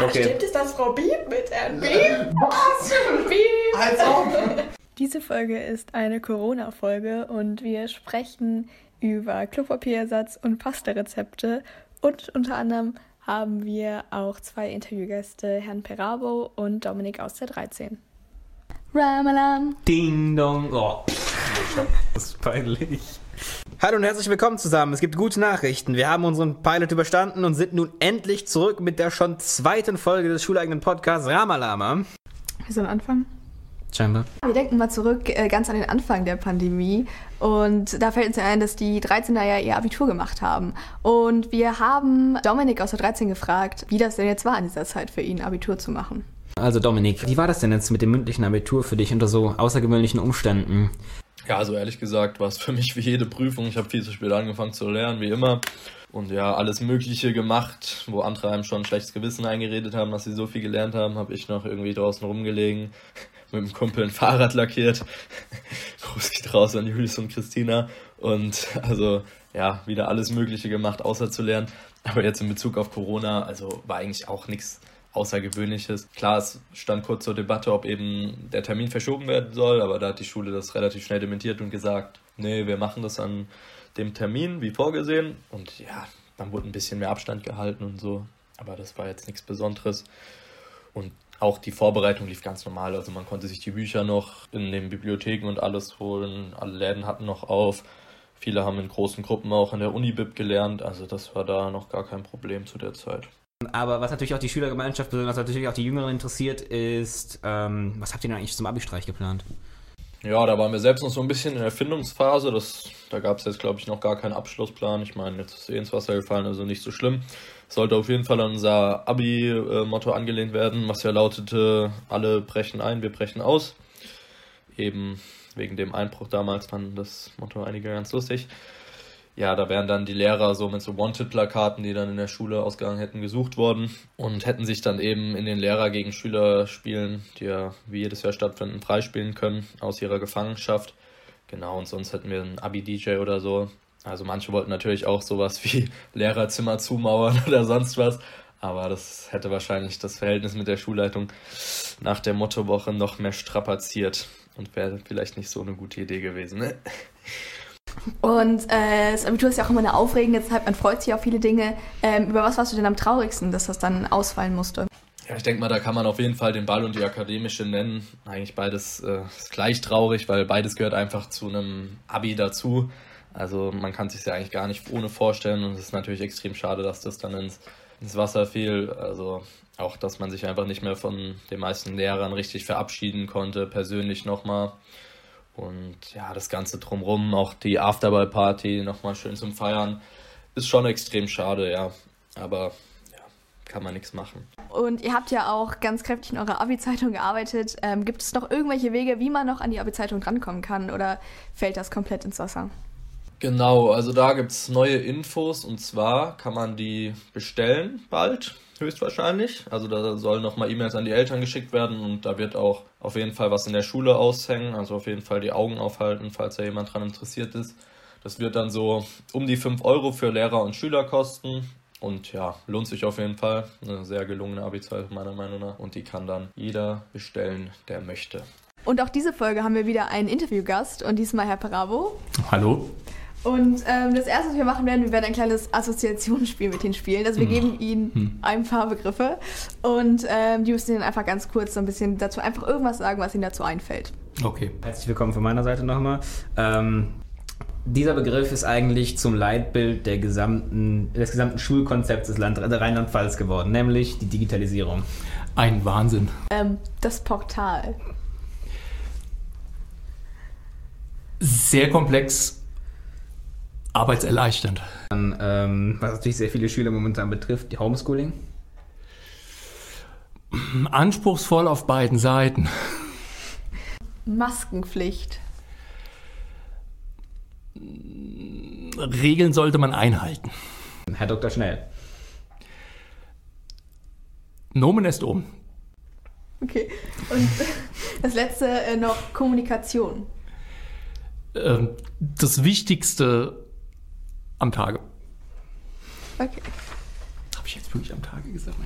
Okay. Stimmt es, dass Frau Bieb mit Herrn Bieb? Was? Bieb? Als ob. Diese Folge ist eine Corona-Folge und wir sprechen über Klopapierersatz und Pasta-Rezepte und unter anderem haben wir auch zwei Interviewgäste, Herrn Perabo und Dominik aus der 13. Ramalam. Ding dong. Oh. Das ist peinlich. Hallo und herzlich willkommen zusammen. Es gibt gute Nachrichten. Wir haben unseren Pilot überstanden und sind nun endlich zurück mit der schon zweiten Folge des schuleigenen Podcasts Ramalama. Wir sollen anfangen? Scheinbar. Wir denken mal zurück äh, ganz an den Anfang der Pandemie und da fällt uns ja ein, dass die 13er ja ihr Abitur gemacht haben. Und wir haben Dominik aus der 13 gefragt, wie das denn jetzt war in dieser Zeit für ihn, Abitur zu machen. Also Dominik, wie war das denn jetzt mit dem mündlichen Abitur für dich unter so außergewöhnlichen Umständen? Ja, also ehrlich gesagt war es für mich wie jede Prüfung. Ich habe viel zu spät angefangen zu lernen, wie immer. Und ja, alles Mögliche gemacht, wo andere einem schon ein schlechtes Gewissen eingeredet haben, dass sie so viel gelernt haben, habe ich noch irgendwie draußen rumgelegen, mit dem Kumpel ein Fahrrad lackiert. Gruß geht raus an Julius und Christina. Und also ja, wieder alles Mögliche gemacht, außer zu lernen. Aber jetzt in Bezug auf Corona, also war eigentlich auch nichts Außergewöhnliches. Klar, es stand kurz zur Debatte, ob eben der Termin verschoben werden soll, aber da hat die Schule das relativ schnell dementiert und gesagt, nee, wir machen das an dem Termin wie vorgesehen. Und ja, dann wurde ein bisschen mehr Abstand gehalten und so. Aber das war jetzt nichts Besonderes. Und auch die Vorbereitung lief ganz normal. Also man konnte sich die Bücher noch in den Bibliotheken und alles holen. Alle Läden hatten noch auf. Viele haben in großen Gruppen auch an der Unibib gelernt. Also das war da noch gar kein Problem zu der Zeit. Aber was natürlich auch die Schülergemeinschaft, besonders natürlich auch die Jüngeren interessiert, ist, ähm, was habt ihr denn eigentlich zum Abi-Streich geplant? Ja, da waren wir selbst noch so ein bisschen in der Erfindungsphase. Das, da gab es jetzt, glaube ich, noch gar keinen Abschlussplan. Ich meine, jetzt ist eh ins Wasser gefallen, also nicht so schlimm. Sollte auf jeden Fall an unser Abi-Motto angelehnt werden, was ja lautete, alle brechen ein, wir brechen aus. Eben wegen dem Einbruch damals fanden das Motto einige ganz lustig. Ja, da wären dann die Lehrer so mit so Wanted-Plakaten, die dann in der Schule ausgegangen hätten, gesucht worden und hätten sich dann eben in den Lehrer gegen Schüler spielen, die ja wie jedes Jahr stattfinden, freispielen können aus ihrer Gefangenschaft. Genau, und sonst hätten wir einen Abi-DJ oder so. Also manche wollten natürlich auch sowas wie Lehrerzimmer zumauern oder sonst was, aber das hätte wahrscheinlich das Verhältnis mit der Schulleitung nach der Mottowoche noch mehr strapaziert und wäre vielleicht nicht so eine gute Idee gewesen. Ne? Und äh, das Abitur ist ja auch immer eine aufregende Zeit, man freut sich auf viele Dinge. Ähm, über was warst du denn am traurigsten, dass das dann ausfallen musste? Ja, ich denke mal, da kann man auf jeden Fall den Ball und die akademische nennen. Eigentlich beides äh, ist gleich traurig, weil beides gehört einfach zu einem Abi dazu. Also man kann sich ja eigentlich gar nicht ohne vorstellen und es ist natürlich extrem schade, dass das dann ins, ins Wasser fiel. Also auch, dass man sich einfach nicht mehr von den meisten Lehrern richtig verabschieden konnte, persönlich nochmal. Und ja, das Ganze drumrum, auch die Afterball-Party nochmal schön zum Feiern, ist schon extrem schade, ja. Aber ja, kann man nichts machen. Und ihr habt ja auch ganz kräftig in eurer Abi-Zeitung gearbeitet. Ähm, gibt es noch irgendwelche Wege, wie man noch an die Abi-Zeitung drankommen kann oder fällt das komplett ins Wasser? Genau, also da gibt es neue Infos und zwar kann man die bestellen bald, höchstwahrscheinlich. Also da sollen nochmal E-Mails an die Eltern geschickt werden und da wird auch auf jeden Fall was in der Schule aushängen, also auf jeden Fall die Augen aufhalten, falls da jemand dran interessiert ist. Das wird dann so um die 5 Euro für Lehrer und Schüler kosten. Und ja, lohnt sich auf jeden Fall. Eine sehr gelungene Abi-Zeit meiner Meinung nach. Und die kann dann jeder bestellen, der möchte. Und auch diese Folge haben wir wieder einen Interviewgast und diesmal Herr Perabo. Hallo. Und ähm, das erste, was wir machen werden, wir werden ein kleines Assoziationsspiel mit Ihnen spielen. Also wir geben Ihnen ein paar Begriffe und ähm, die müssen Ihnen einfach ganz kurz so ein bisschen dazu einfach irgendwas sagen, was Ihnen dazu einfällt. Okay. Herzlich willkommen von meiner Seite nochmal. Ähm, dieser Begriff ist eigentlich zum Leitbild der gesamten, des gesamten Schulkonzepts des Land Rheinland-Pfalz geworden, nämlich die Digitalisierung. Ein Wahnsinn. Ähm, das Portal. Sehr komplex, arbeitserleichternd. Dann, ähm, was natürlich sehr viele Schüler momentan betrifft, die Homeschooling. Anspruchsvoll auf beiden Seiten. Maskenpflicht. Regeln sollte man einhalten. Herr Dr. Schnell. Nomen est oben. Okay. Und das letzte äh, noch Kommunikation. Ähm, das Wichtigste am Tage. Okay. Habe ich jetzt wirklich am Tage gesagt?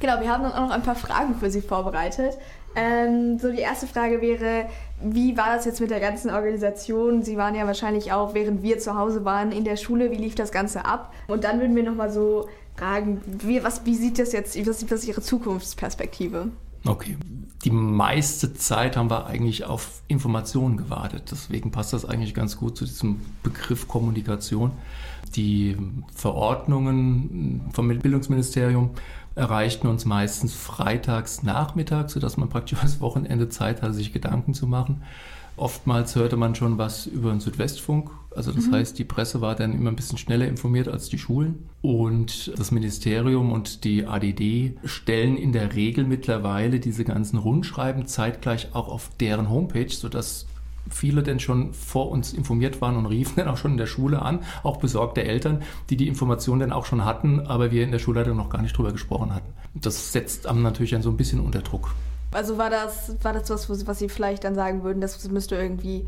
Genau, wir haben dann auch noch ein paar Fragen für Sie vorbereitet. Ähm, so die erste Frage wäre, wie war das jetzt mit der ganzen Organisation? Sie waren ja wahrscheinlich auch, während wir zu Hause waren, in der Schule. Wie lief das Ganze ab? Und dann würden wir nochmal so fragen, wie, was, wie sieht das jetzt, was, was ist Ihre Zukunftsperspektive? Okay. Die meiste Zeit haben wir eigentlich auf Informationen gewartet. Deswegen passt das eigentlich ganz gut zu diesem Begriff Kommunikation. Die Verordnungen vom Bildungsministerium erreichten uns meistens freitags nachmittags, sodass man praktisch das Wochenende Zeit hatte, sich Gedanken zu machen. Oftmals hörte man schon was über den Südwestfunk. Also das mhm. heißt, die Presse war dann immer ein bisschen schneller informiert als die Schulen. Und das Ministerium und die ADD stellen in der Regel mittlerweile diese ganzen Rundschreiben zeitgleich auch auf deren Homepage, sodass viele denn schon vor uns informiert waren und riefen dann auch schon in der Schule an, auch besorgte Eltern, die die Informationen dann auch schon hatten, aber wir in der Schulleitung noch gar nicht drüber gesprochen hatten. Das setzt einem natürlich dann so ein bisschen unter Druck. Also war das, war das was, was Sie vielleicht dann sagen würden, das müsste irgendwie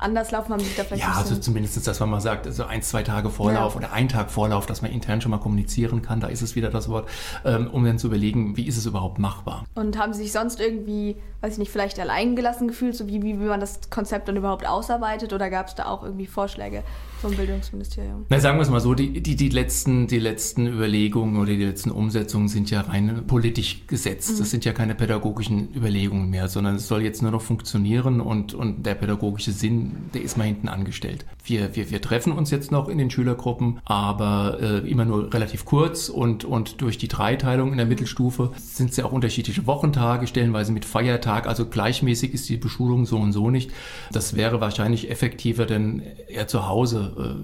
anders laufen, haben Sie da vielleicht Ja, also zumindest, dass man mal sagt, also ein, zwei Tage Vorlauf ja. oder ein Tag Vorlauf, dass man intern schon mal kommunizieren kann, da ist es wieder das Wort, ähm, um dann zu überlegen, wie ist es überhaupt machbar. Und haben Sie sich sonst irgendwie, weiß ich nicht, vielleicht allein gelassen gefühlt, so wie, wie man das Konzept dann überhaupt ausarbeitet oder gab es da auch irgendwie Vorschläge vom Bildungsministerium? Na, sagen wir es mal so, die, die, die, letzten, die letzten Überlegungen oder die letzten Umsetzungen sind ja rein politisch gesetzt. Mhm. Das sind ja keine pädagogischen Überlegungen mehr, sondern es soll jetzt nur noch funktionieren und, und der pädagogische Sinn der ist mal hinten angestellt. Wir, wir, wir treffen uns jetzt noch in den Schülergruppen, aber äh, immer nur relativ kurz und, und durch die Dreiteilung in der Mittelstufe sind es ja auch unterschiedliche Wochentage, stellenweise mit Feiertag, also gleichmäßig ist die Beschulung so und so nicht. Das wäre wahrscheinlich effektiver, denn eher zu Hause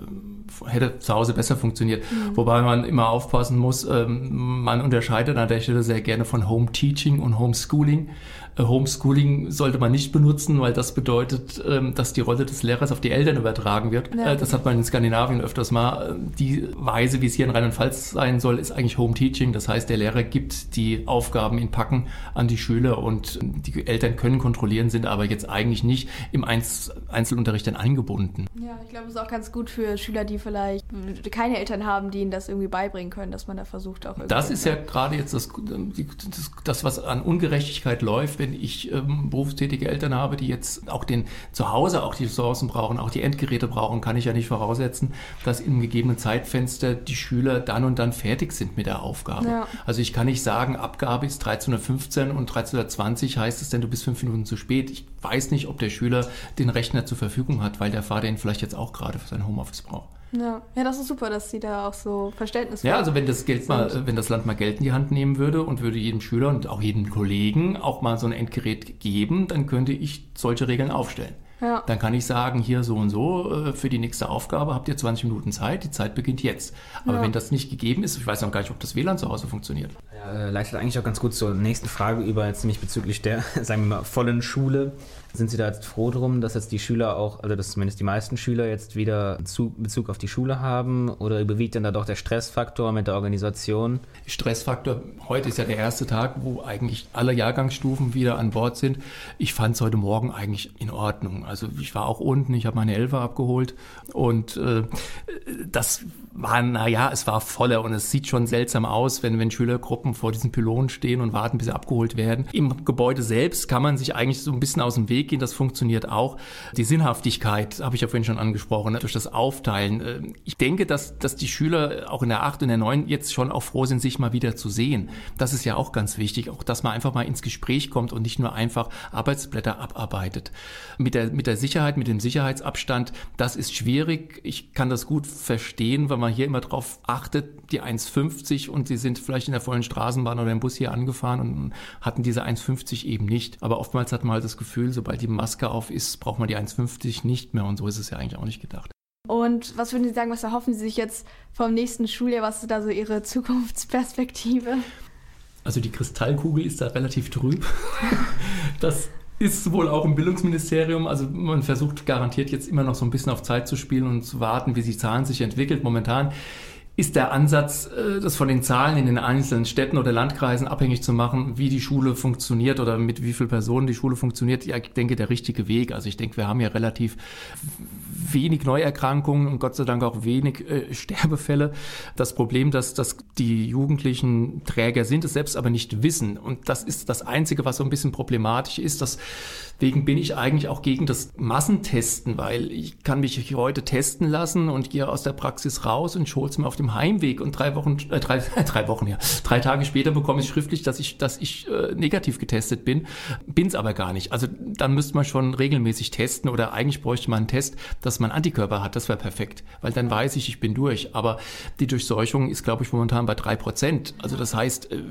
äh, hätte zu Hause besser funktioniert. Mhm. Wobei man immer aufpassen muss, ähm, man unterscheidet an der Stelle sehr gerne von Home Teaching und Homeschooling. Homeschooling sollte man nicht benutzen, weil das bedeutet, ähm, dass die Rolle des Lehrers auf die Eltern übertragen wird. Ja. Äh, das hat man in Skandinavien öfters mal. Äh, die Weise, wie es hier in Rheinland-Pfalz sein soll, ist eigentlich Home Teaching. Das heißt, der Lehrer gibt die Aufgaben in Packen an die Schüler und die Eltern können kontrollieren, sind aber jetzt eigentlich nicht im Einzelunterricht dann eingebunden. Ja, ich glaube, es ist auch ganz gut für Schüler, die vielleicht keine Eltern haben, die ihnen das irgendwie beibringen können, dass man da versucht auch. Das ist ja gerade jetzt das, das, das, was an Ungerechtigkeit läuft, wenn ich ähm, berufstätige Eltern habe, die jetzt auch den zu Hause auch die Ressourcen brauchen, auch die Endgeräte brauchen, kann ich ja nicht voraussetzen, dass im gegebenen Zeitfenster die Schüler dann und dann fertig sind mit der Aufgabe. Ja. Also ich kann nicht sagen, Abgabe ist 13.15 und 13.20 heißt es denn, du bist fünf Minuten zu spät. Ich weiß nicht, ob der Schüler den Rechner zur Verfügung hat, weil der Vater ihn vielleicht jetzt auch gerade für sein Homeoffice braucht. Ja. ja, das ist super, dass Sie da auch so Verständnis Ja, also wenn das Geld mal, wenn das Land mal Geld in die Hand nehmen würde und würde jedem Schüler und auch jedem Kollegen auch mal so ein Endgerät geben, dann könnte ich solche Regeln aufstellen. Ja. Dann kann ich sagen, hier so und so, äh, für die nächste Aufgabe habt ihr 20 Minuten Zeit, die Zeit beginnt jetzt. Aber ja. wenn das nicht gegeben ist, ich weiß noch gar nicht, ob das WLAN zu Hause funktioniert. Ja, äh, leitet eigentlich auch ganz gut zur nächsten Frage über, jetzt nämlich bezüglich der, sagen wir mal, vollen Schule. Sind Sie da jetzt froh drum, dass jetzt die Schüler auch, also dass zumindest die meisten Schüler jetzt wieder Bezug auf die Schule haben? Oder überwiegt dann da doch der Stressfaktor mit der Organisation? Stressfaktor, heute ist ja der erste Tag, wo eigentlich alle Jahrgangsstufen wieder an Bord sind. Ich fand es heute Morgen eigentlich in Ordnung. Also ich war auch unten, ich habe meine Elfer abgeholt und äh, das war, naja, es war voller und es sieht schon seltsam aus, wenn, wenn Schülergruppen vor diesen Pylonen stehen und warten, bis sie abgeholt werden. Im Gebäude selbst kann man sich eigentlich so ein bisschen aus dem Weg gehen, das funktioniert auch. Die Sinnhaftigkeit habe ich ja vorhin schon angesprochen, ne, durch das Aufteilen. Äh, ich denke, dass, dass die Schüler auch in der 8 und der 9 jetzt schon auch froh sind, sich mal wieder zu sehen. Das ist ja auch ganz wichtig, auch dass man einfach mal ins Gespräch kommt und nicht nur einfach Arbeitsblätter abarbeitet. Mit der, mit der Sicherheit, mit dem Sicherheitsabstand, das ist schwierig. Ich kann das gut verstehen, wenn man hier immer drauf achtet, die 1,50 und sie sind vielleicht in der vollen Straßenbahn oder im Bus hier angefahren und hatten diese 1,50 eben nicht. Aber oftmals hat man halt das Gefühl, sobald die Maske auf ist, braucht man die 1,50 nicht mehr und so ist es ja eigentlich auch nicht gedacht. Und was würden Sie sagen, was erhoffen Sie sich jetzt vom nächsten Schuljahr? Was ist da so Ihre Zukunftsperspektive? Also die Kristallkugel ist da relativ trüb. Das ist wohl auch im Bildungsministerium, also man versucht garantiert jetzt immer noch so ein bisschen auf Zeit zu spielen und zu warten, wie die Zahlen sich entwickelt. Momentan ist der Ansatz, äh, das von den Zahlen in den einzelnen Städten oder Landkreisen abhängig zu machen, wie die Schule funktioniert oder mit wie vielen Personen die Schule funktioniert, ja, ich denke, der richtige Weg. Also ich denke, wir haben ja relativ wenig Neuerkrankungen und Gott sei Dank auch wenig äh, Sterbefälle. Das Problem, dass, dass die Jugendlichen Träger sind, es selbst aber nicht wissen. Und das ist das Einzige, was so ein bisschen problematisch ist. Deswegen bin ich eigentlich auch gegen das Massentesten, weil ich kann mich heute testen lassen und gehe aus der Praxis raus und hole es mir auf dem Heimweg und drei Wochen, äh, drei, drei Wochen, ja, drei Tage später bekomme ich schriftlich, dass ich, dass ich äh, negativ getestet bin, bin es aber gar nicht. Also dann müsste man schon regelmäßig testen oder eigentlich bräuchte man einen Test, dass man Antikörper hat. Das wäre perfekt, weil dann weiß ich, ich bin durch. Aber die Durchseuchung ist, glaube ich, momentan bei drei Prozent. Also das heißt, äh,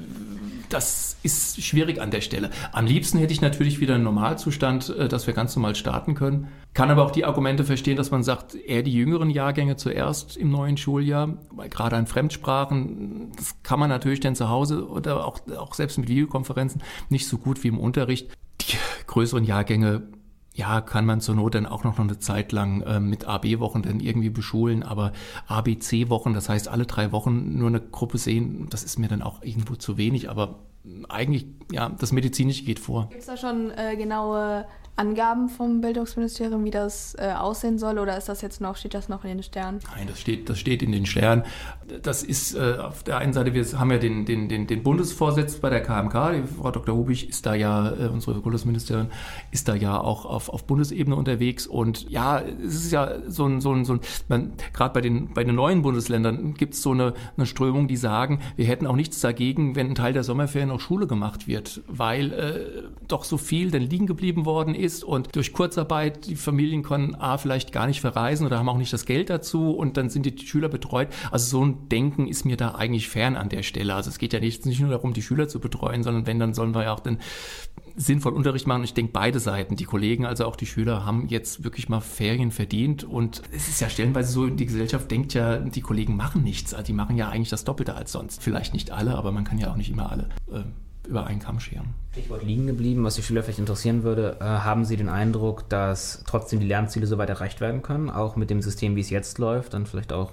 das ist schwierig an der Stelle. Am liebsten hätte ich natürlich wieder einen Normalzustand, äh, dass wir ganz normal starten können. Kann aber auch die Argumente verstehen, dass man sagt, eher die jüngeren Jahrgänge zuerst im neuen Schuljahr, weil gerade an Fremdsprachen, das kann man natürlich dann zu Hause oder auch, auch selbst mit Videokonferenzen nicht so gut wie im Unterricht. Die größeren Jahrgänge ja, kann man zur Not dann auch noch eine Zeit lang äh, mit AB-Wochen dann irgendwie beschulen, aber ABC-Wochen, das heißt alle drei Wochen nur eine Gruppe sehen, das ist mir dann auch irgendwo zu wenig, aber eigentlich, ja, das Medizinische geht vor. Gibt es da schon äh, genaue Angaben vom Bildungsministerium, wie das äh, aussehen soll, oder ist das jetzt noch, steht das noch in den Sternen? Nein, das steht, das steht in den Sternen. Das ist äh, auf der einen Seite, wir haben ja den, den, den, den Bundesvorsitz bei der KMK, die Frau Dr. Hubig ist da ja, äh, unsere Bundesministerin, ist da ja auch auf, auf Bundesebene unterwegs und ja, es ist ja so ein, so ein, so ein gerade bei den, bei den neuen Bundesländern gibt es so eine, eine Strömung, die sagen, wir hätten auch nichts dagegen, wenn ein Teil der Sommerferien auch Schule gemacht wird, weil äh, doch so viel dann liegen geblieben worden ist ist und durch Kurzarbeit die Familien können A vielleicht gar nicht verreisen oder haben auch nicht das Geld dazu und dann sind die Schüler betreut. Also so ein Denken ist mir da eigentlich fern an der Stelle. Also es geht ja nicht, nicht nur darum, die Schüler zu betreuen, sondern wenn, dann sollen wir ja auch den sinnvoll Unterricht machen. Ich denke, beide Seiten, die Kollegen, also auch die Schüler, haben jetzt wirklich mal Ferien verdient. Und es ist ja stellenweise so, die Gesellschaft denkt ja, die Kollegen machen nichts. Also die machen ja eigentlich das Doppelte als sonst. Vielleicht nicht alle, aber man kann ja auch nicht immer alle äh, über einen Kamm scheren. Stichwort liegen geblieben, was die Schüler vielleicht interessieren würde. Äh, haben Sie den Eindruck, dass trotzdem die Lernziele soweit erreicht werden können, auch mit dem System, wie es jetzt läuft, dann vielleicht auch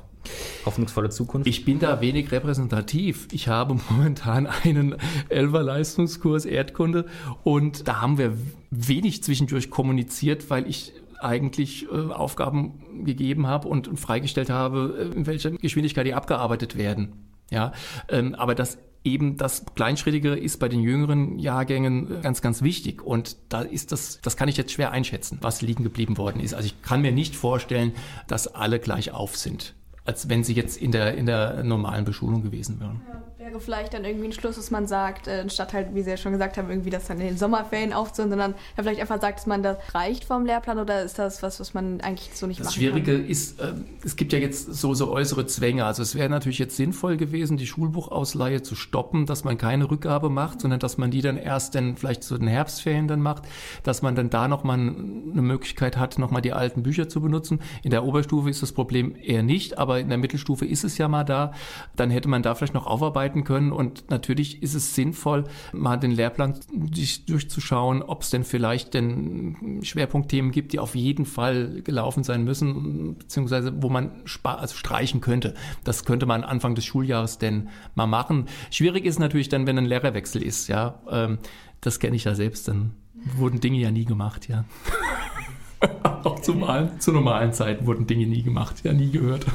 hoffnungsvolle Zukunft? Ich bin da wenig repräsentativ. Ich habe momentan einen Elfer Leistungskurs Erdkunde und da haben wir wenig zwischendurch kommuniziert, weil ich eigentlich äh, Aufgaben gegeben habe und freigestellt habe, äh, in welcher Geschwindigkeit die abgearbeitet werden. Ja, ähm, aber das eben das Kleinschrittige ist bei den jüngeren Jahrgängen ganz, ganz wichtig. Und da ist das, das kann ich jetzt schwer einschätzen, was liegen geblieben worden ist. Also ich kann mir nicht vorstellen, dass alle gleich auf sind als wenn sie jetzt in der, in der normalen Beschulung gewesen wären. Ja, wäre vielleicht dann irgendwie ein Schluss, dass man sagt, äh, statt halt, wie Sie ja schon gesagt haben, irgendwie das dann in den Sommerferien aufzuhören, sondern ja, vielleicht einfach sagt, dass man das reicht vom Lehrplan oder ist das was, was man eigentlich so nicht das machen Schwierige kann? ist, äh, es gibt ja jetzt so, so äußere Zwänge. Also es wäre natürlich jetzt sinnvoll gewesen, die Schulbuchausleihe zu stoppen, dass man keine Rückgabe macht, sondern dass man die dann erst dann vielleicht zu den Herbstferien dann macht, dass man dann da nochmal eine Möglichkeit hat, nochmal die alten Bücher zu benutzen. In der Oberstufe ist das Problem eher nicht, aber in der Mittelstufe ist es ja mal da. Dann hätte man da vielleicht noch aufarbeiten können und natürlich ist es sinnvoll, mal den Lehrplan sich durchzuschauen, ob es denn vielleicht denn Schwerpunktthemen gibt, die auf jeden Fall gelaufen sein müssen, beziehungsweise wo man also streichen könnte. Das könnte man Anfang des Schuljahres denn mal machen. Schwierig ist natürlich dann, wenn ein Lehrerwechsel ist, ja. Ähm, das kenne ich ja selbst, dann wurden Dinge ja nie gemacht, ja. Auch zu, normalen, zu normalen Zeiten wurden Dinge nie gemacht, ja, nie gehört.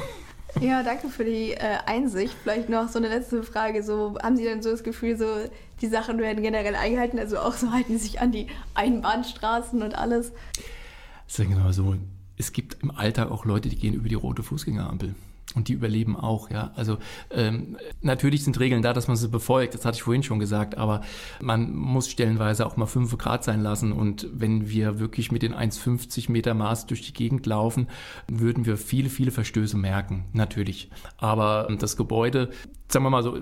Ja, danke für die äh, Einsicht. Vielleicht noch so eine letzte Frage. So, haben Sie denn so das Gefühl, so die Sachen werden generell eingehalten? Also auch so halten Sie sich an die Einbahnstraßen und alles? Sagen wir mal so, es gibt im Alltag auch Leute, die gehen über die rote Fußgängerampel. Und die überleben auch, ja. Also ähm, natürlich sind Regeln da, dass man sie befolgt, das hatte ich vorhin schon gesagt, aber man muss stellenweise auch mal 5 Grad sein lassen. Und wenn wir wirklich mit den 1,50 Meter Maß durch die Gegend laufen, würden wir viele, viele Verstöße merken, natürlich. Aber das Gebäude, sagen wir mal so,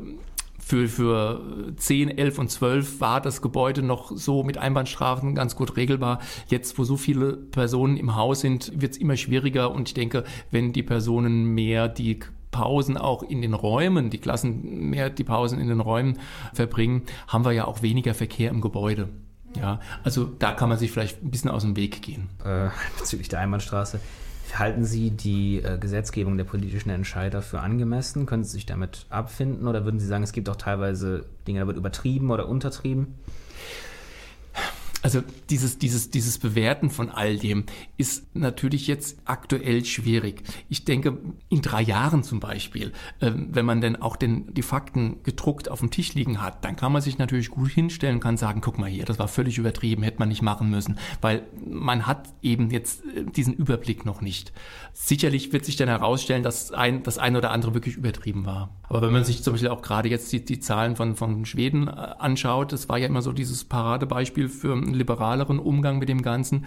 für, für 10, 11 und 12 war das Gebäude noch so mit Einbahnstrafen ganz gut regelbar. Jetzt, wo so viele Personen im Haus sind, wird es immer schwieriger und ich denke, wenn die Personen mehr die Pausen auch in den Räumen, die Klassen mehr die Pausen in den Räumen verbringen, haben wir ja auch weniger Verkehr im Gebäude. Ja, also da kann man sich vielleicht ein bisschen aus dem Weg gehen. Äh, bezüglich der Einbahnstraße. Halten Sie die äh, Gesetzgebung der politischen Entscheider für angemessen? Können Sie sich damit abfinden oder würden Sie sagen, es gibt auch teilweise Dinge, da wird übertrieben oder untertrieben? Also dieses, dieses, dieses Bewerten von all dem ist natürlich jetzt aktuell schwierig. Ich denke, in drei Jahren zum Beispiel, äh, wenn man denn auch den, die Fakten gedruckt auf dem Tisch liegen hat, dann kann man sich natürlich gut hinstellen und kann sagen, guck mal hier, das war völlig übertrieben, hätte man nicht machen müssen, weil man hat eben jetzt äh, diesen Überblick noch nicht. Sicherlich wird sich dann herausstellen, dass ein, das eine oder andere wirklich übertrieben war. Aber wenn man sich zum Beispiel auch gerade jetzt die, die Zahlen von, von Schweden äh, anschaut, das war ja immer so dieses Paradebeispiel für liberaleren Umgang mit dem Ganzen.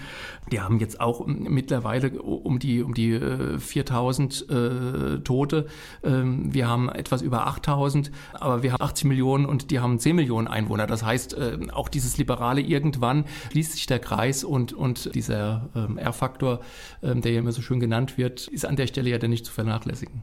Die haben jetzt auch mittlerweile um die, um die 4000 äh, Tote. Ähm, wir haben etwas über 8000, aber wir haben 80 Millionen und die haben 10 Millionen Einwohner. Das heißt, äh, auch dieses Liberale irgendwann schließt sich der Kreis und, und dieser ähm, R-Faktor, ähm, der ja immer so schön genannt wird, ist an der Stelle ja dann nicht zu vernachlässigen.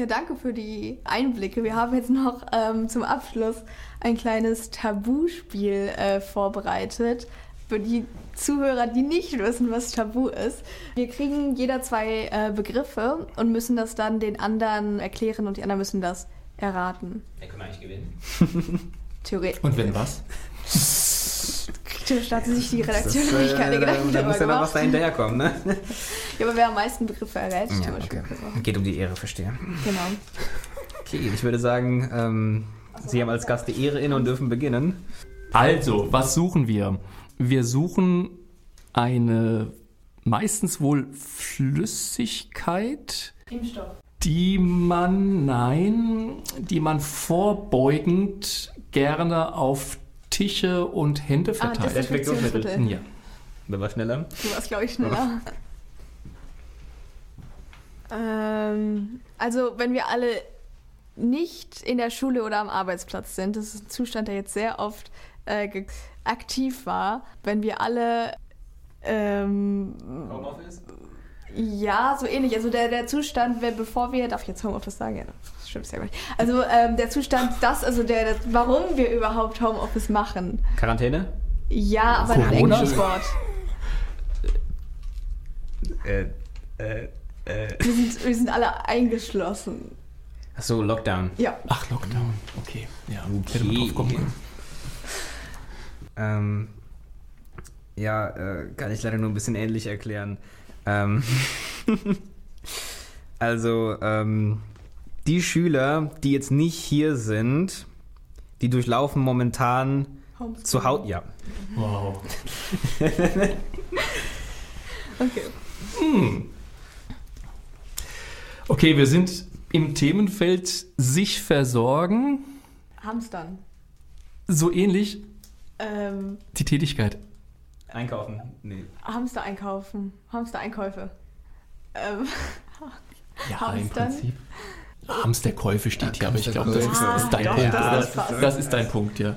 Ja, danke für die Einblicke. Wir haben jetzt noch ähm, zum Abschluss ein kleines Tabuspiel äh, vorbereitet. Für die Zuhörer, die nicht wissen, was Tabu ist. Wir kriegen jeder zwei äh, Begriffe und müssen das dann den anderen erklären und die anderen müssen das erraten. Wer kann eigentlich gewinnen? Theoretisch. Und wenn was? Da hat sich die Redaktion noch nicht keine äh, Gedanken Da darüber muss ja noch was dahinter herkommen, ne? Ja, aber wer am meisten Begriffe errät, Ja, okay. Geht um die Ehre, verstehe. Genau. Okay, ich würde sagen, ähm, Sie haben als Gast die Ehre inne und dürfen beginnen. Also, was suchen wir? Wir suchen eine meistens wohl Flüssigkeit, Impfstoff. die man, nein, die man vorbeugend gerne auf Tische und Hände Ah, verteilt. Desinfektionsmittel. ja. Wer war schneller? Du warst, glaube ich, schneller. ähm, also, wenn wir alle nicht in der Schule oder am Arbeitsplatz sind, das ist ein Zustand, der jetzt sehr oft äh, aktiv war, wenn wir alle ähm, Homeoffice? Ja, so ähnlich. Also der, der Zustand, wenn, bevor wir, darf ich jetzt Homeoffice sagen? Ja, das stimmt ja gar nicht. Also ähm, der Zustand, das, also der, der, warum wir überhaupt Homeoffice machen. Quarantäne? Ja, aber ein englisches Wort. Äh, äh, äh. Wir sind, wir sind alle eingeschlossen. Achso, Lockdown. Ja. Ach, Lockdown. Okay. Ja, Okay. hätte man drauf kommen können. Ähm, ja, äh, kann ich leider nur ein bisschen ähnlich erklären. Ähm, also, ähm, die Schüler, die jetzt nicht hier sind, die durchlaufen momentan zu Hause. Ja. Wow. Okay. Okay, wir sind im Themenfeld sich versorgen. Hamstern. So ähnlich Ähm, die Tätigkeit. Einkaufen. Nee. Hamster einkaufen. Hamster-Einkäufe. Ähm, Ja, im Hamstern? Prinzip. Hamsterkäufe steht hier, aber ich glaube, das ist, Ah, ist dein doch, Punkt. das ist fast. das ist dein Punkt, ja.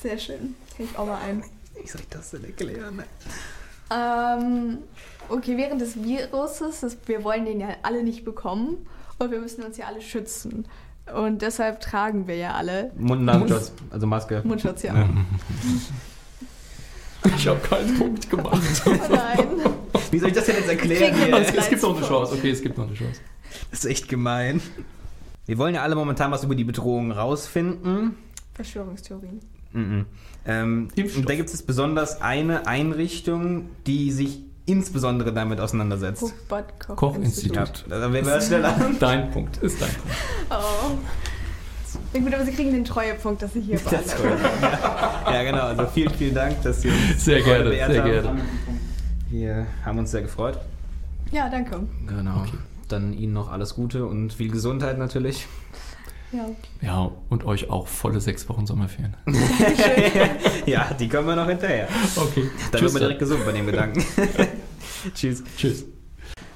sehr schön. Krieg ich auch mal ein. Wie soll ich das denn erklären? Ähm, okay, während des Viruses, das, wir wollen den ja alle nicht bekommen und wir müssen uns ja alle schützen. Und deshalb tragen wir ja alle Mund-Nasenschutz, also Maske. Mundschutz, ja. Ich habe keinen Punkt gemacht. Oh nein. Wie soll ich das denn jetzt erklären? Es, es gibt noch eine Chance. Okay, es gibt noch eine Chance. Das ist echt gemein. Wir wollen ja alle momentan was über die Bedrohung rausfinden. Verschwörungstheorien. Mhm. Ähm, Impfstoff. und da gibt es besonders eine Einrichtung, die sich insbesondere damit auseinandersetzt. Hochbad Koch Kochinstitut. Ja, da werden wir schneller. Dein Punkt ist dein Punkt. Oh. Ja gut, aber sie kriegen den Treuepunkt, dass sie hier waren. Das cool. ja. ja, genau. Also vielen, vielen Dank, dass Sie uns Sehr gerne, sehr haben. gerne. Wir haben uns sehr gefreut. Ja, danke. Genau. Dann Ihnen noch alles Gute und viel Gesundheit natürlich. Ja. Ja, und euch auch volle sechs Wochen Sommerferien. ja, die kommen wir noch hinterher. Okay. Dann wird man direkt gesund bei dem Gedanken. Tschüss. Tschüss.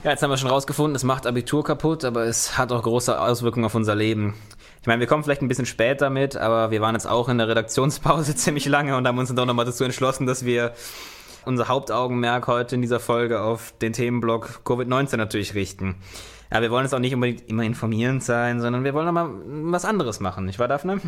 Ja, jetzt haben wir schon rausgefunden, es macht Abitur kaputt, aber es hat auch große Auswirkungen auf unser Leben. Ich meine, wir kommen vielleicht ein bisschen später mit, aber wir waren jetzt auch in der Redaktionspause ziemlich lange und haben uns dann doch nochmal dazu entschlossen, dass wir unser Hauptaugenmerk heute in dieser Folge auf den Themenblock Covid-19 natürlich richten. Ja, wir wollen jetzt auch nicht unbedingt immer informierend sein, sondern wir wollen nochmal was anderes machen, nicht wahr, Daphne?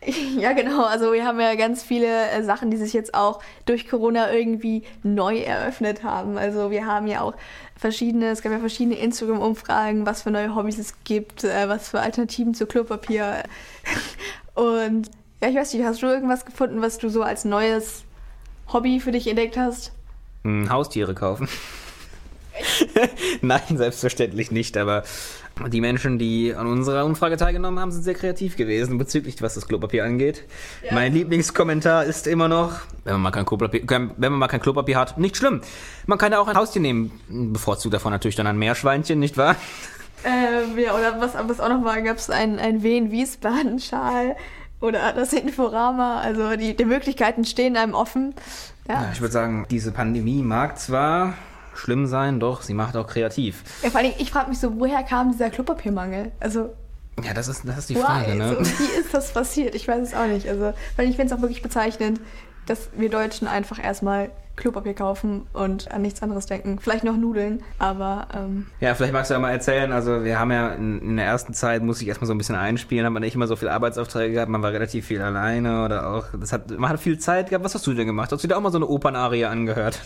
Ja, genau. Also wir haben ja ganz viele äh, Sachen, die sich jetzt auch durch Corona irgendwie neu eröffnet haben. Also wir haben ja auch verschiedene, es gab ja verschiedene Instagram-Umfragen, was für neue Hobbys es gibt, äh, was für Alternativen zu Klopapier. Und ja, ich weiß nicht, hast du irgendwas gefunden, was du so als neues Hobby für dich entdeckt hast? Hm, Haustiere kaufen. Nein, selbstverständlich nicht, aber die Menschen, die an unserer Umfrage teilgenommen haben, sind sehr kreativ gewesen bezüglich, was das Klopapier angeht. Ja. Mein Lieblingskommentar ist immer noch, wenn man mal kein Klopapier, kein- wenn man mal kein Klopapier hat, nicht schlimm. Man kann ja auch ein Haustier nehmen. Bevorzugt davon natürlich dann ein Meerschweinchen, nicht wahr? Ähm, ja, oder was, was auch noch war, gab es ein, ein Wien-Wiesbaden-Schal oder das Inforama. Also die, die Möglichkeiten stehen einem offen. Ja, ich würde sagen, diese Pandemie mag zwar schlimm sein, doch sie macht auch kreativ. Ja, vor allem, ich frage mich so, woher kam dieser Klopapiermangel? Also, Ja, das ist, das ist die? Frage, ne? so, wie ist das passiert? Ich weiß es auch nicht. Also, weil ich finde es auch wirklich bezeichnend, dass wir Deutschen einfach erstmal Klopapier kaufen und an nichts anderes denken. Vielleicht noch Nudeln, aber ähm, Ja, vielleicht magst du ja mal erzählen. Also, wir haben ja in, in der ersten Zeit, muss ich erstmal so ein bisschen einspielen, haben wir nicht immer so viele Arbeitsaufträge gehabt, man war relativ viel alleine oder auch, das hat, man hat viel Zeit gehabt. Was hast du denn gemacht? Hast du dir auch mal so eine Opernarie angehört?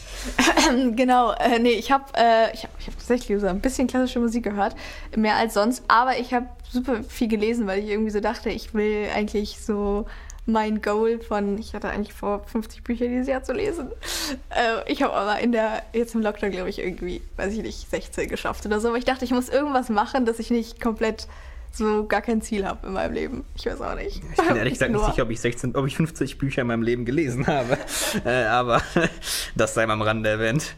genau, äh, nee, ich habe äh, ich hab, ich hab tatsächlich so ein bisschen klassische Musik gehört, mehr als sonst, aber ich habe super viel gelesen, weil ich irgendwie so dachte, ich will eigentlich so mein Goal von, ich hatte eigentlich vor 50 Bücher dieses Jahr zu lesen. Äh, ich habe aber in der, jetzt im Lockdown glaube ich irgendwie, weiß ich nicht, 16 geschafft oder so, aber ich dachte, ich muss irgendwas machen, dass ich nicht komplett so gar kein Ziel habe in meinem Leben. Ich weiß auch nicht. Ich bin ehrlich gesagt nicht sicher, ob ich 16, ob ich 50 Bücher in meinem Leben gelesen habe. äh, aber das sei mal am Rande erwähnt.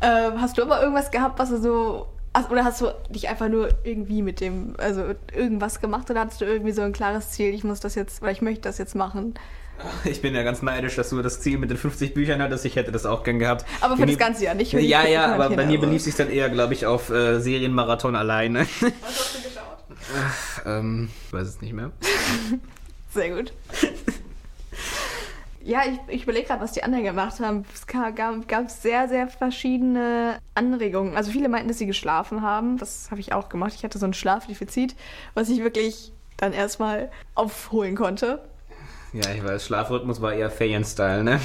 Ähm, hast du aber irgendwas gehabt, was du so. Ach, Oder hast du dich einfach nur irgendwie mit dem, also irgendwas gemacht oder hattest du irgendwie so ein klares Ziel, ich muss das jetzt, oder ich möchte das jetzt machen? Ich bin ja ganz neidisch, dass du das Ziel mit den 50 Büchern hattest. Ich hätte das auch gern gehabt. Aber für Bei das mir- ganze Jahr, nicht Ja, ja, aber bei mir belief sich dann eher, glaube ich, auf äh, Serienmarathon alleine. Was hast du geschaut? ähm, ich weiß es nicht mehr. Sehr gut. Ja, ich, ich überlege gerade, was die anderen gemacht haben. Es ga- gab, gab sehr, sehr verschiedene Anregungen. Also viele meinten, dass sie geschlafen haben. Das habe ich auch gemacht. Ich hatte so ein Schlafdefizit, was ich wirklich dann erstmal aufholen konnte. Ja, ich weiß, Schlafrhythmus war eher Ferien-Style, ne?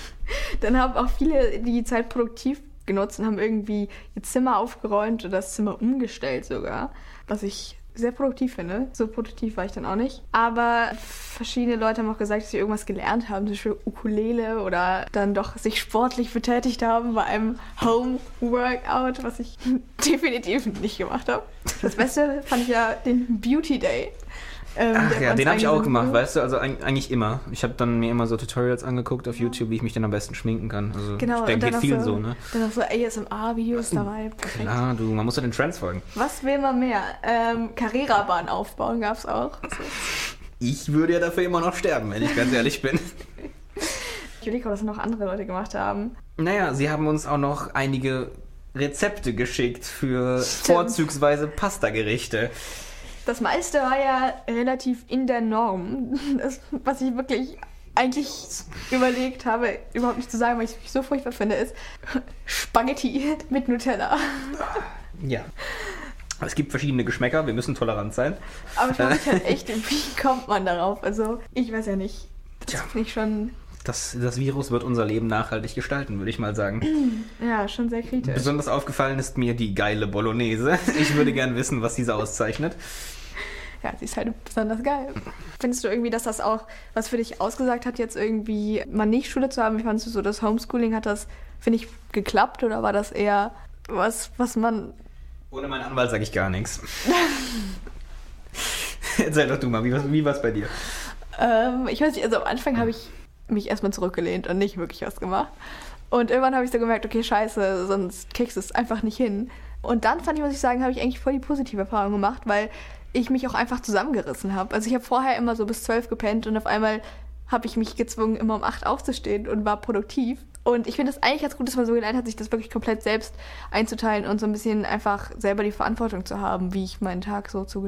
Dann haben auch viele die Zeit produktiv genutzt und haben irgendwie ihr Zimmer aufgeräumt oder das Zimmer umgestellt sogar, was ich sehr produktiv finde. So produktiv war ich dann auch nicht. Aber verschiedene Leute haben auch gesagt, dass sie irgendwas gelernt haben, zum Beispiel Ukulele oder dann doch sich sportlich betätigt haben bei einem Home-Workout, was ich definitiv nicht gemacht habe. Das Beste fand ich ja den Beauty Day. Ähm, Ach ja, den habe ich auch gemacht, weißt du? Also eig- eigentlich immer. Ich habe dann mir immer so Tutorials angeguckt auf YouTube, wie ich mich dann am besten schminken kann. Also Genau, ich denke, geht vielen so, so, ne? Dann auch so ASMR-Videos dabei. Perfekt. Klar, du, man muss ja den Trends folgen. Was will man mehr? Ähm, Carrera-Bahn aufbauen gab es auch. Also, Ich würde ja dafür immer noch sterben, wenn ich ganz ehrlich bin. ich überlege, was noch andere Leute gemacht haben. Naja, sie haben uns auch noch einige Rezepte geschickt für Stimmt. vorzugsweise Pasta-Gerichte. Das meiste war ja relativ in der Norm. Das, was ich wirklich eigentlich überlegt habe, überhaupt nicht zu sagen, weil ich es so furchtbar finde, ist Spaghetti mit Nutella. Ja. Es gibt verschiedene Geschmäcker, wir müssen tolerant sein. Aber ich frage mich halt echt, wie kommt man darauf? Also, ich weiß ja nicht. Das Tja. finde ich schon, Das, das Virus wird unser Leben nachhaltig gestalten, würde ich mal sagen. ja, schon sehr kritisch. Besonders aufgefallen ist mir die geile Bolognese. Ich würde gern wissen, was diese auszeichnet. Ja, sie ist halt besonders geil. Findest du irgendwie, dass das auch was für dich ausgesagt hat, jetzt irgendwie mal nicht Schule zu haben? Wie fandest du so das Homeschooling? Hat das, finde ich, geklappt oder war das eher was, was man. Ohne meinen Anwalt sage ich gar nichts. Erzähl doch du mal, wie, war's- wie war es bei dir? Ähm, ich weiß nicht, also am Anfang habe ich mich erstmal zurückgelehnt und nicht wirklich was gemacht. Und irgendwann habe ich so gemerkt, okay, scheiße, sonst kriegst du es einfach nicht hin. Und dann fand ich, muss ich sagen, habe ich eigentlich voll die positive Erfahrung gemacht, weil ich mich auch einfach zusammengerissen habe. Also ich habe vorher immer so bis zwölf gepennt und auf einmal habe ich mich gezwungen, immer um acht aufzustehen und war produktiv. Und ich finde es eigentlich ganz gut, dass man so gelernt hat, sich das wirklich komplett selbst einzuteilen und so ein bisschen einfach selber die Verantwortung zu haben, wie ich meinen Tag so zu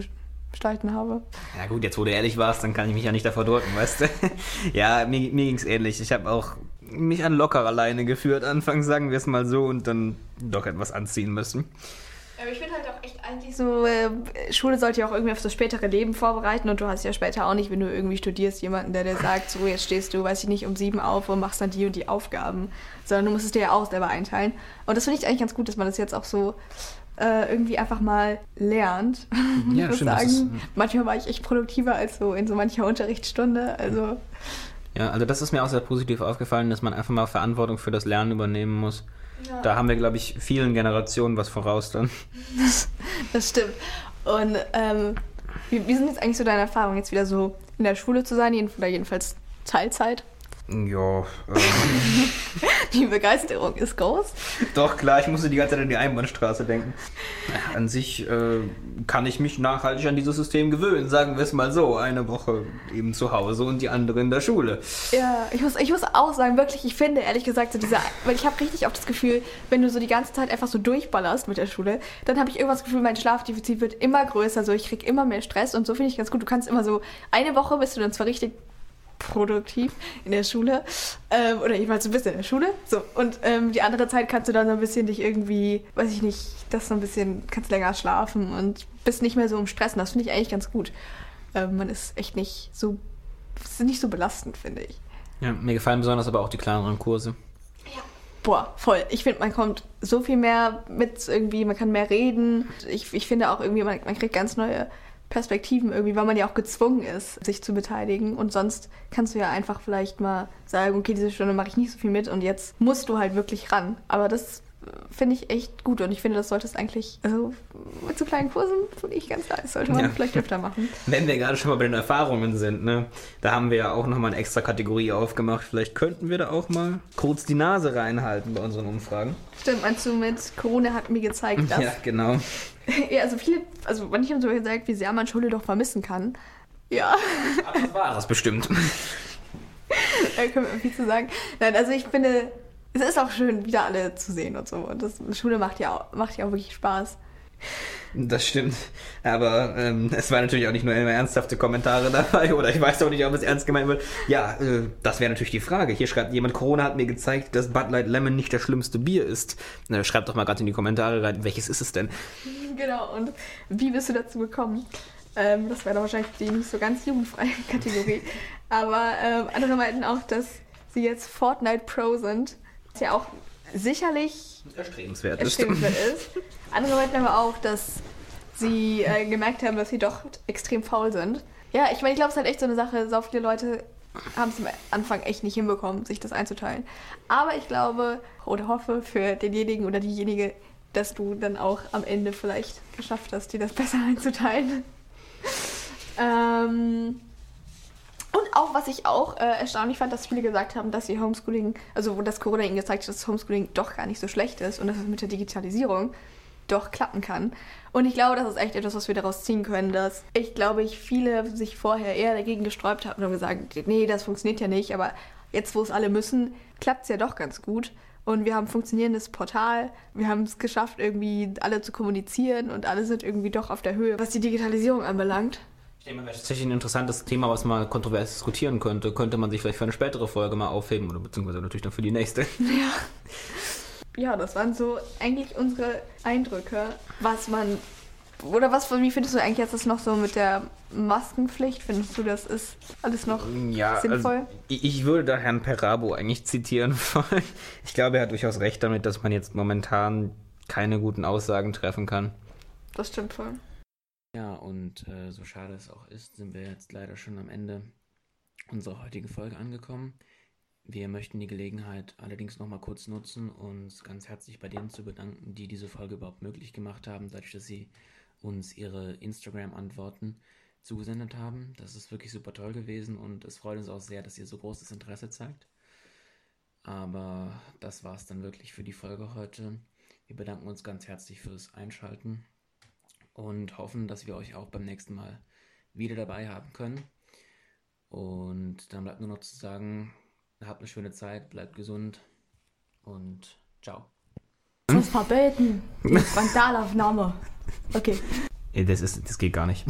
gestalten habe. Ja gut, jetzt wo du ehrlich warst, dann kann ich mich ja nicht davor drücken, weißt du? ja, mir, mir ging es ähnlich. Ich habe auch mich an locker alleine geführt, anfangs sagen wir es mal so, und dann doch etwas anziehen müssen. Aber ich finde halt auch echt eigentlich so, äh, Schule sollte ja auch irgendwie auf das spätere Leben vorbereiten und du hast ja später auch nicht, wenn du irgendwie studierst, jemanden, der dir sagt, so jetzt stehst du, weiß ich nicht, um sieben auf und machst dann die und die Aufgaben, sondern du musst es dir ja auch selber einteilen. Und das finde ich eigentlich ganz gut, dass man das jetzt auch so äh, irgendwie einfach mal lernt. Ja, ich muss sagen, ist- manchmal war ich echt produktiver als so in so mancher Unterrichtsstunde. Also Ja, also das ist mir auch sehr positiv aufgefallen, dass man einfach mal Verantwortung für das Lernen übernehmen muss. Da haben wir, glaube ich, vielen Generationen was voraus dann. Das stimmt. Und ähm, wie, wie sind jetzt eigentlich so deine Erfahrungen, jetzt wieder so in der Schule zu sein, jeden, oder jedenfalls Teilzeit? Ja, ähm, Die Begeisterung ist groß. doch klar, ich musste die ganze Zeit an die Einbahnstraße denken. An sich äh, kann ich mich nachhaltig an dieses System gewöhnen, sagen wir es mal so. Eine Woche eben zu Hause und die andere in der Schule. Ja, ich muss, ich muss auch sagen, wirklich, ich finde ehrlich gesagt, so dieser, weil ich habe richtig oft das Gefühl, wenn du so die ganze Zeit einfach so durchballerst mit der Schule, dann habe ich irgendwas das Gefühl, mein Schlafdefizit wird immer größer, so ich krieg immer mehr Stress und so finde ich ganz gut. Du kannst immer so, eine Woche bist du dann zwar richtig produktiv in der Schule ähm, oder jedenfalls so ein bisschen in der Schule so und ähm, die andere Zeit kannst du dann so ein bisschen dich irgendwie weiß ich nicht das so ein bisschen kannst länger schlafen und bist nicht mehr so im Stress und das finde ich eigentlich ganz gut ähm, man ist echt nicht so ist nicht so belastend finde ich Ja, mir gefallen besonders aber auch die kleineren Kurse. Boah, voll. Ich finde, man kommt so viel mehr mit irgendwie, man kann mehr reden. Ich, ich finde auch irgendwie, man, man kriegt ganz neue Perspektiven irgendwie, weil man ja auch gezwungen ist, sich zu beteiligen. Und sonst kannst du ja einfach vielleicht mal sagen, okay, diese Stunde mache ich nicht so viel mit und jetzt musst du halt wirklich ran. Aber das äh, finde ich echt gut und ich finde, das solltest eigentlich, also mit so kleinen Kursen finde ich ganz nice. Sollte man Ja. vielleicht öfter machen. Wenn wir gerade schon mal bei den Erfahrungen sind, ne, da haben wir ja auch nochmal eine extra Kategorie aufgemacht. Vielleicht könnten wir da auch mal kurz die Nase reinhalten bei unseren Umfragen. Stimmt, meinst du mit Corona hat mir gezeigt, dass Ja, genau. Ja, also viele, also manche haben so gesagt, wie sehr man Schule doch vermissen kann. Ja, Aber das war das bestimmt. da können wir viel zu sagen. Nein, also ich finde, es ist auch schön, wieder alle zu sehen und so. Und das Schule macht ja auch, macht ja auch wirklich Spaß. Das stimmt. Aber ähm, es waren natürlich auch nicht nur immer ernsthafte Kommentare dabei. Oder ich weiß auch nicht, ob es ernst gemeint wird. Ja, äh, das wäre natürlich die Frage. Hier schreibt jemand, Corona hat mir gezeigt, dass Bud Light Lemon nicht das schlimmste Bier ist. Na, schreibt doch mal gerade in die Kommentare rein, welches ist es denn? Genau, und wie bist du dazu gekommen? Ähm, das wäre wahrscheinlich die nicht so ganz jugendfreie Kategorie. Aber ähm, andere meinten auch, dass sie jetzt Fortnite Pro sind. Was ja auch sicherlich Erstrebenswert ist. erstrebenswert ist. Andere meinten aber auch, dass sie äh, gemerkt haben, dass sie doch extrem faul sind. Ja, ich meine, ich glaube, es ist halt echt so eine Sache, so viele Leute haben es am Anfang echt nicht hinbekommen, sich das einzuteilen. Aber ich glaube oder hoffe für denjenigen oder diejenige, dass du dann auch am Ende vielleicht geschafft hast, dir das besser einzuteilen. ähm, auch, was ich auch äh, erstaunlich fand, dass viele gesagt haben, dass sie Homeschooling, also wo das Corona ihnen gezeigt hat, dass Homeschooling doch gar nicht so schlecht ist und dass es mit der Digitalisierung doch klappen kann. Und ich glaube, das ist echt etwas, was wir daraus ziehen können, dass ich glaube, ich viele sich vorher eher dagegen gesträubt haben und gesagt, nee, das funktioniert ja nicht, aber jetzt, wo es alle müssen, klappt es ja doch ganz gut. Und wir haben ein funktionierendes Portal. Wir haben es geschafft, irgendwie alle zu kommunizieren und alle sind irgendwie doch auf der Höhe, was die Digitalisierung anbelangt. Mal, wäre tatsächlich ein interessantes Thema, was man kontrovers diskutieren könnte. Könnte man sich vielleicht für eine spätere Folge mal aufheben oder beziehungsweise natürlich dann für die nächste. Ja, das waren so eigentlich unsere Eindrücke, was man. Oder was, wie findest du eigentlich jetzt das noch so mit der Maskenpflicht? Findest du, das ist alles noch Ja, sinnvoll? Also, ich ich würde da Herrn Perabo eigentlich zitieren wollen. Ich glaube, er hat durchaus recht damit, dass man jetzt momentan keine guten Aussagen treffen kann. Das stimmt voll. Ja, und äh, so schade es auch ist, sind wir jetzt leider schon am Ende unserer heutigen Folge angekommen. Wir möchten die Gelegenheit allerdings nochmal kurz nutzen, uns ganz herzlich bei denen zu bedanken, die diese Folge überhaupt möglich gemacht haben, dadurch, dass sie uns ihre Instagram-Antworten zugesendet haben. Das ist wirklich super toll gewesen und es freut uns auch sehr, dass ihr so großes Interesse zeigt. Aber das war es dann wirklich für die Folge heute. Wir bedanken uns ganz herzlich fürs Einschalten und hoffen, dass wir euch auch beim nächsten Mal wieder dabei haben können. Und dann bleibt nur noch zu sagen, habt eine schöne Zeit, bleibt gesund und ciao. Uns verbeten. Die Frontalaufnahme. Okay. Das, ist, das geht gar nicht.